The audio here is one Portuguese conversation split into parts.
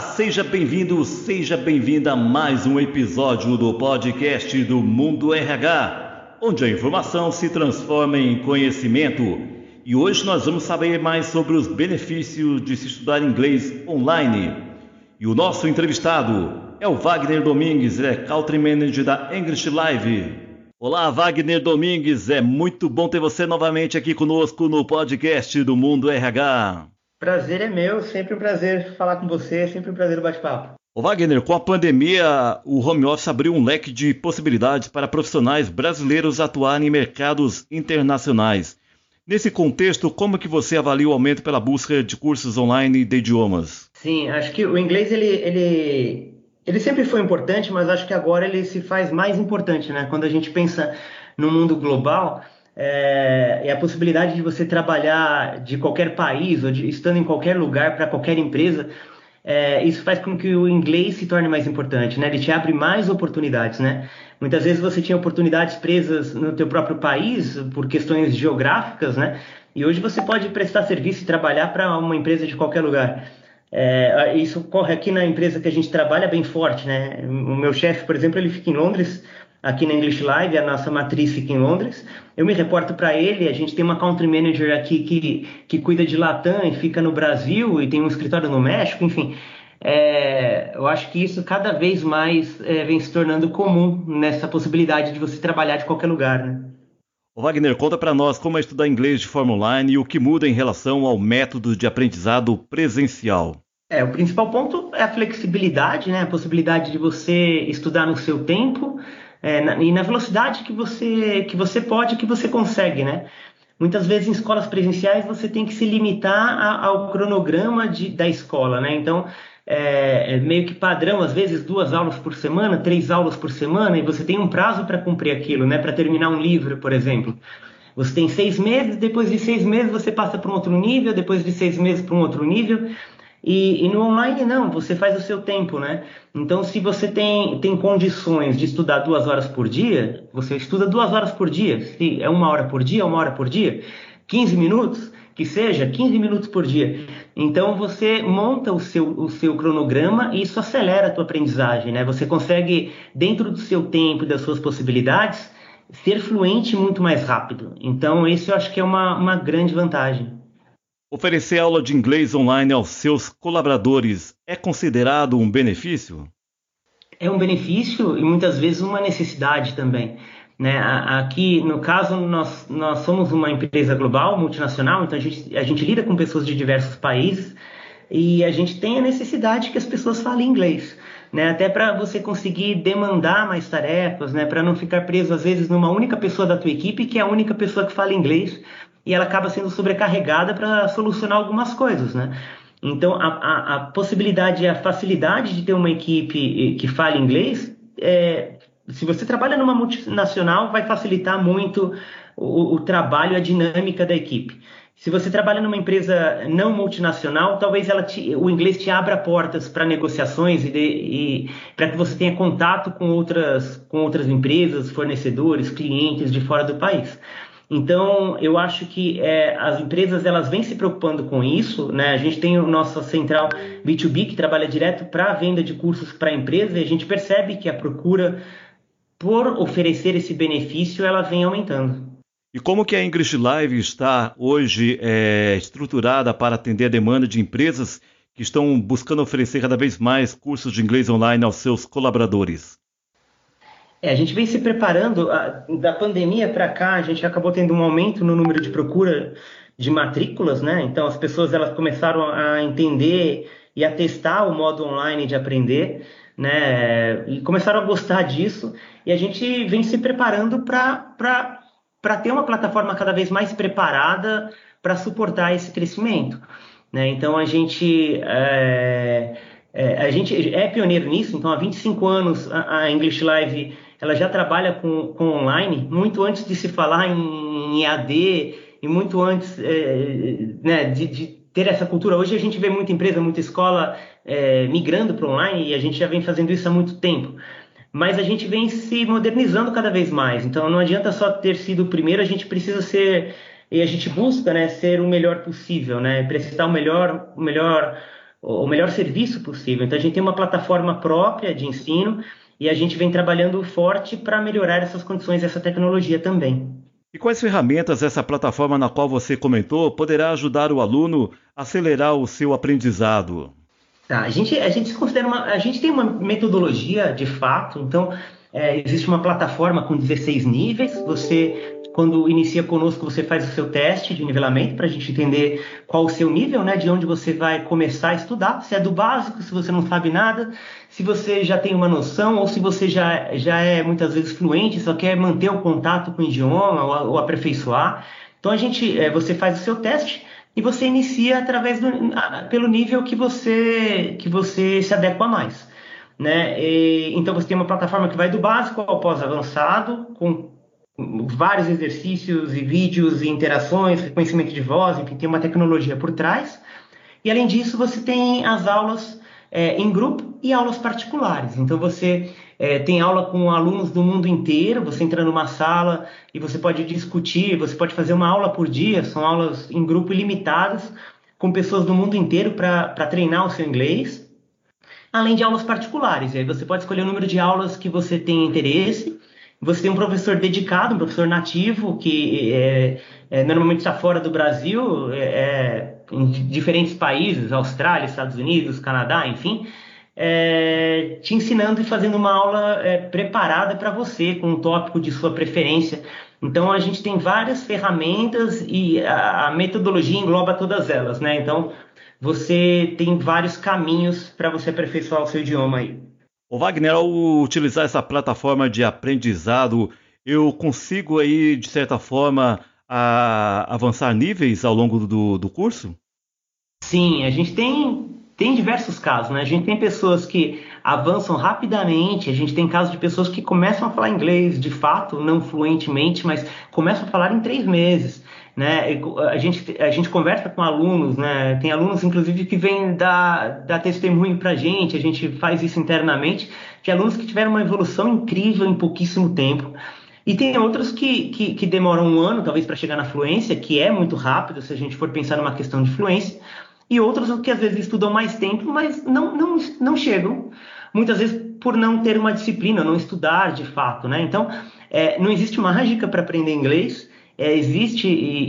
seja bem-vindo, seja bem-vinda a mais um episódio do podcast do Mundo RH, onde a informação se transforma em conhecimento. E hoje nós vamos saber mais sobre os benefícios de se estudar inglês online. E o nosso entrevistado é o Wagner Domingues, é Country Manager da English Live. Olá, Wagner Domingues, é muito bom ter você novamente aqui conosco no podcast do Mundo RH. Prazer é meu, sempre um prazer falar com você, sempre um prazer o bate-papo. Ô Wagner, com a pandemia, o home office abriu um leque de possibilidades para profissionais brasileiros atuarem em mercados internacionais. Nesse contexto, como que você avalia o aumento pela busca de cursos online de idiomas? Sim, acho que o inglês ele, ele, ele sempre foi importante, mas acho que agora ele se faz mais importante, né? Quando a gente pensa no mundo global, é, é a possibilidade de você trabalhar de qualquer país ou de, estando em qualquer lugar para qualquer empresa. É, isso faz com que o inglês se torne mais importante, né? Ele te abre mais oportunidades, né? Muitas vezes você tinha oportunidades presas no teu próprio país por questões geográficas, né? E hoje você pode prestar serviço e trabalhar para uma empresa de qualquer lugar. É, isso ocorre aqui na empresa que a gente trabalha bem forte, né? O meu chefe, por exemplo, ele fica em Londres, aqui na English Live, a nossa matriz fica em Londres. Eu me reporto para ele, a gente tem uma country manager aqui que, que cuida de Latam e fica no Brasil e tem um escritório no México, enfim. É, eu acho que isso cada vez mais é, vem se tornando comum nessa possibilidade de você trabalhar de qualquer lugar, né? O Wagner, conta para nós como é estudar inglês de forma online e o que muda em relação ao método de aprendizado presencial. É, o principal ponto é a flexibilidade, né? A possibilidade de você estudar no seu tempo, é, na, e na velocidade que você, que você pode, que você consegue, né? Muitas vezes em escolas presenciais você tem que se limitar a, ao cronograma de, da escola, né? Então, é, é, meio que padrão, às vezes duas aulas por semana, três aulas por semana, e você tem um prazo para cumprir aquilo, né? Para terminar um livro, por exemplo. Você tem seis meses, depois de seis meses você passa para um outro nível, depois de seis meses para um outro nível. E, e, no online não, você faz o seu tempo, né? Então, se você tem, tem condições de estudar duas horas por dia, você estuda duas horas por dia. Se é uma hora por dia, uma hora por dia, 15 minutos, que seja 15 minutos por dia. Então, você monta o seu, o seu cronograma e isso acelera a tua aprendizagem, né? Você consegue, dentro do seu tempo e das suas possibilidades, ser fluente muito mais rápido. Então, isso eu acho que é uma, uma grande vantagem. Oferecer aula de inglês online aos seus colaboradores é considerado um benefício? É um benefício e muitas vezes uma necessidade também. Né? Aqui, no caso, nós, nós somos uma empresa global, multinacional, então a gente, a gente lida com pessoas de diversos países e a gente tem a necessidade que as pessoas falem inglês. Né? Até para você conseguir demandar mais tarefas, né? para não ficar preso às vezes numa única pessoa da tua equipe que é a única pessoa que fala inglês e ela acaba sendo sobrecarregada para solucionar algumas coisas, né? Então, a, a, a, possibilidade e a facilidade de ter uma equipe que fale inglês, é, se você trabalha numa multinacional, vai facilitar muito o, o trabalho, a dinâmica da equipe. Se você trabalha numa empresa não multinacional, talvez te, o inglês te abra portas para negociações e, e para que você tenha contato com outras, com outras empresas, fornecedores, clientes de fora do país. Então, eu acho que é, as empresas elas vêm se preocupando com isso. Né? A gente tem o nossa central B2B que trabalha direto para a venda de cursos para a empresa e a gente percebe que a procura por oferecer esse benefício ela vem aumentando. E como que a English Live está hoje é, estruturada para atender a demanda de empresas que estão buscando oferecer cada vez mais cursos de inglês online aos seus colaboradores? É, a gente vem se preparando a, da pandemia para cá, a gente acabou tendo um aumento no número de procura de matrículas, né? Então as pessoas elas começaram a entender e a testar o modo online de aprender, né? E começaram a gostar disso e a gente vem se preparando para para ter uma plataforma cada vez mais preparada para suportar esse crescimento, né? Então a gente é, é, a gente é pioneiro nisso, então há 25 anos a, a English Live ela já trabalha com, com online muito antes de se falar em, em EAD e muito antes é, né, de, de, ter essa cultura. Hoje a gente vê muita empresa, muita escola é, migrando para online e a gente já vem fazendo isso há muito tempo. Mas a gente vem se modernizando cada vez mais. Então não adianta só ter sido o primeiro, a gente precisa ser e a gente busca né, ser o melhor possível, né, prestar o melhor, o melhor o melhor serviço possível. Então a gente tem uma plataforma própria de ensino e a gente vem trabalhando forte para melhorar essas condições, essa tecnologia também. E quais ferramentas essa plataforma na qual você comentou poderá ajudar o aluno a acelerar o seu aprendizado? Tá, a gente, a gente considera uma, a gente tem uma metodologia de fato, então é, existe uma plataforma com 16 níveis. Você quando inicia conosco, você faz o seu teste de nivelamento para a gente entender qual o seu nível, né, de onde você vai começar a estudar. Se é do básico, se você não sabe nada, se você já tem uma noção ou se você já, já é muitas vezes fluente, só quer manter o contato com o idioma ou, ou aperfeiçoar. Então a gente, é, você faz o seu teste e você inicia através do, pelo nível que você que você se adequa mais. Né? E, então você tem uma plataforma que vai do básico ao pós-avançado, com vários exercícios e vídeos e interações, reconhecimento de voz, enfim, tem uma tecnologia por trás. E além disso, você tem as aulas é, em grupo e aulas particulares. Então você é, tem aula com alunos do mundo inteiro, você entra numa sala e você pode discutir, você pode fazer uma aula por dia, são aulas em grupo ilimitadas, com pessoas do mundo inteiro para treinar o seu inglês. Além de aulas particulares, e aí você pode escolher o número de aulas que você tem interesse você tem um professor dedicado, um professor nativo, que é, é, normalmente está fora do Brasil, é, é, em diferentes países, Austrália, Estados Unidos, Canadá, enfim, é, te ensinando e fazendo uma aula é, preparada para você, com um tópico de sua preferência. Então, a gente tem várias ferramentas e a, a metodologia engloba todas elas, né? Então, você tem vários caminhos para você aperfeiçoar o seu idioma aí. O Wagner, ao utilizar essa plataforma de aprendizado, eu consigo aí, de certa forma, a avançar níveis ao longo do, do curso? Sim, a gente tem, tem diversos casos, né? A gente tem pessoas que avançam rapidamente, a gente tem casos de pessoas que começam a falar inglês de fato, não fluentemente, mas começam a falar em três meses né? A gente, a gente conversa com alunos, né? Tem alunos, inclusive, que vêm dar, dar testemunho para a gente, a gente faz isso internamente, de alunos que tiveram uma evolução incrível em pouquíssimo tempo. E tem outros que, que, que demoram um ano, talvez, para chegar na fluência, que é muito rápido, se a gente for pensar numa questão de fluência, e outros que às vezes estudam mais tempo, mas não, não, não chegam, muitas vezes por não ter uma disciplina, não estudar de fato, né? Então, é, não existe mágica para aprender inglês, é, existe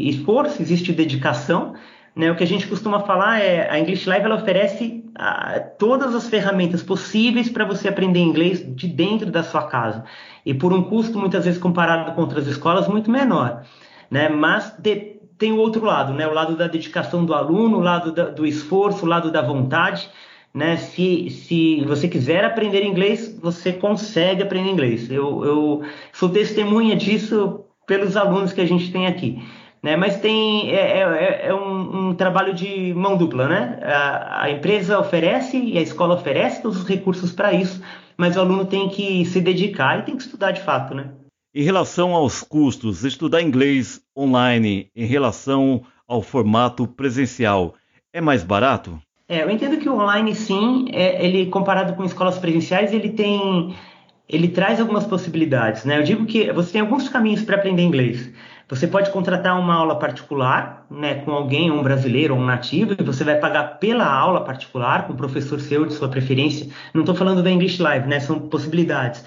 esforço, existe dedicação. Né? O que a gente costuma falar é a English Live ela oferece a, todas as ferramentas possíveis para você aprender inglês de dentro da sua casa e por um custo muitas vezes comparado com outras escolas muito menor, né? Mas de, tem o outro lado, né? O lado da dedicação do aluno, o lado da, do esforço, o lado da vontade. Né? Se, se você quiser aprender inglês, você consegue aprender inglês. Eu, eu sou testemunha disso pelos alunos que a gente tem aqui. Né? Mas tem é, é, é, é um, um, trabalho de mão dupla, né? A, a, empresa oferece e a escola oferece todos os recursos para isso, mas o aluno tem que se dedicar e tem que estudar de fato, né? Em relação aos custos, estudar inglês online em relação ao formato presencial é mais barato? É, eu entendo que o online sim, é, ele comparado com escolas presenciais, ele tem ele traz algumas possibilidades, né? Eu digo que você tem alguns caminhos para aprender inglês. Você pode contratar uma aula particular, né, com alguém, um brasileiro ou um nativo, e você vai pagar pela aula particular, com o professor seu de sua preferência. Não estou falando da English Live, né? São possibilidades.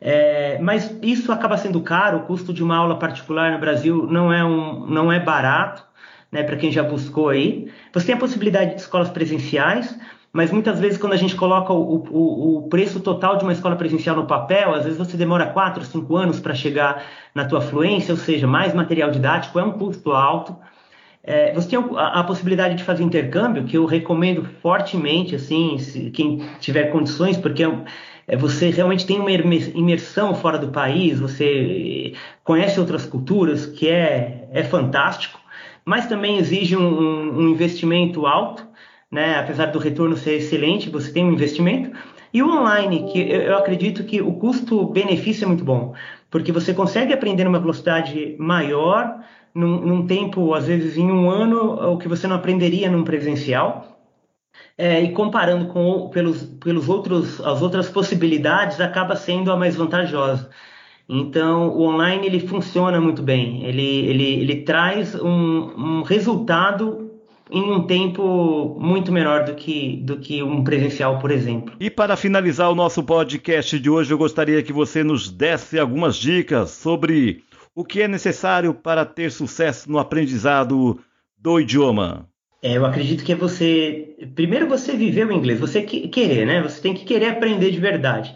É, mas isso acaba sendo caro. O custo de uma aula particular no Brasil não é, um, não é barato, né? Para quem já buscou aí. Você tem a possibilidade de escolas presenciais mas muitas vezes quando a gente coloca o, o, o, preço total de uma escola presencial no papel, às vezes você demora 4, 5 anos para chegar na tua fluência, ou seja, mais material didático é um custo alto. É, você tem a, a, possibilidade de fazer intercâmbio, que eu recomendo fortemente, assim, se, quem tiver condições, porque é, é você realmente tem uma imersão fora do país, você conhece outras culturas, que é, é fantástico, mas também exige um, um investimento alto né? Apesar do retorno ser excelente, você tem um investimento. E o online, que eu acredito que o custo-benefício é muito bom, porque você consegue aprender numa velocidade maior, num, num, tempo, às vezes em um ano, o que você não aprenderia num presencial. É, e comparando com pelos, pelos outros, as outras possibilidades, acaba sendo a mais vantajosa. Então, o online ele funciona muito bem. Ele, ele, ele traz um, um resultado em um tempo muito menor do que, do que um presencial, por exemplo. E para finalizar o nosso podcast de hoje, eu gostaria que você nos desse algumas dicas sobre o que é necessário para ter sucesso no aprendizado do idioma. É, eu acredito que é você. Primeiro, você viver o inglês, você querer, né? Você tem que querer aprender de verdade.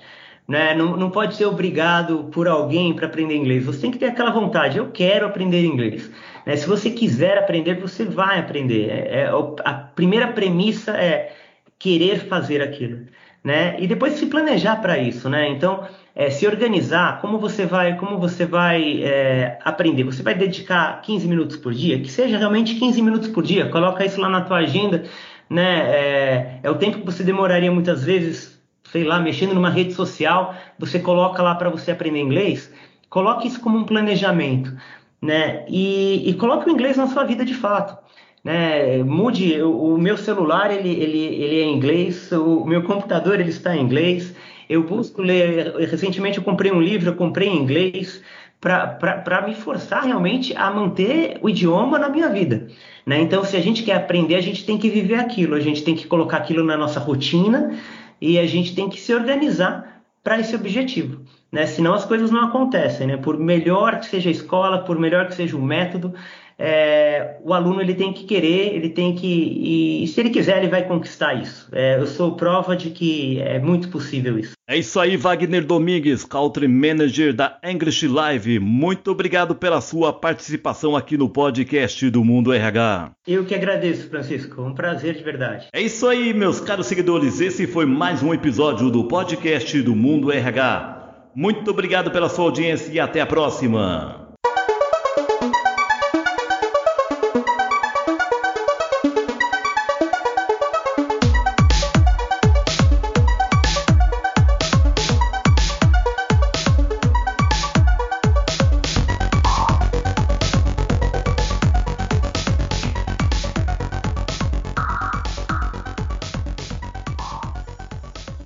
Né? Não, não pode ser obrigado por alguém para aprender inglês. Você tem que ter aquela vontade. Eu quero aprender inglês. Né? Se você quiser aprender, você vai aprender. É, é, a primeira premissa é querer fazer aquilo. Né? E depois se planejar para isso. Né? Então, é, se organizar, como você vai, como você vai é, aprender? Você vai dedicar 15 minutos por dia? Que seja realmente 15 minutos por dia. Coloca isso lá na tua agenda. Né? É, é o tempo que você demoraria muitas vezes sei lá, mexendo numa rede social, você coloca lá para você aprender inglês, coloque isso como um planejamento, né? E, e coloque o inglês na sua vida de fato. Né, mude o, o meu celular ele, ele, ele é inglês o meu computador ele está em inglês eu busco ler recentemente eu comprei um livro eu comprei em inglês para me forçar realmente a manter o idioma na minha vida. Né? Então, se a gente quer aprender, a gente tem que viver aquilo, a gente tem que colocar aquilo na nossa rotina e a gente tem que se organizar para esse objetivo, né? Senão as coisas não acontecem, né? Por melhor que seja a escola, por melhor que seja o método, é, o aluno ele tem que querer, ele tem que e, se ele quiser ele vai conquistar isso. É, eu sou prova de que é muito possível isso. É isso aí, Wagner Domingues, Country Manager da English Live. Muito obrigado pela sua participação aqui no podcast do Mundo RH. Eu que agradeço, Francisco. Um prazer de verdade. É isso aí, meus caros seguidores. Esse foi mais um episódio do podcast do Mundo RH. Muito obrigado pela sua audiência e até a próxima.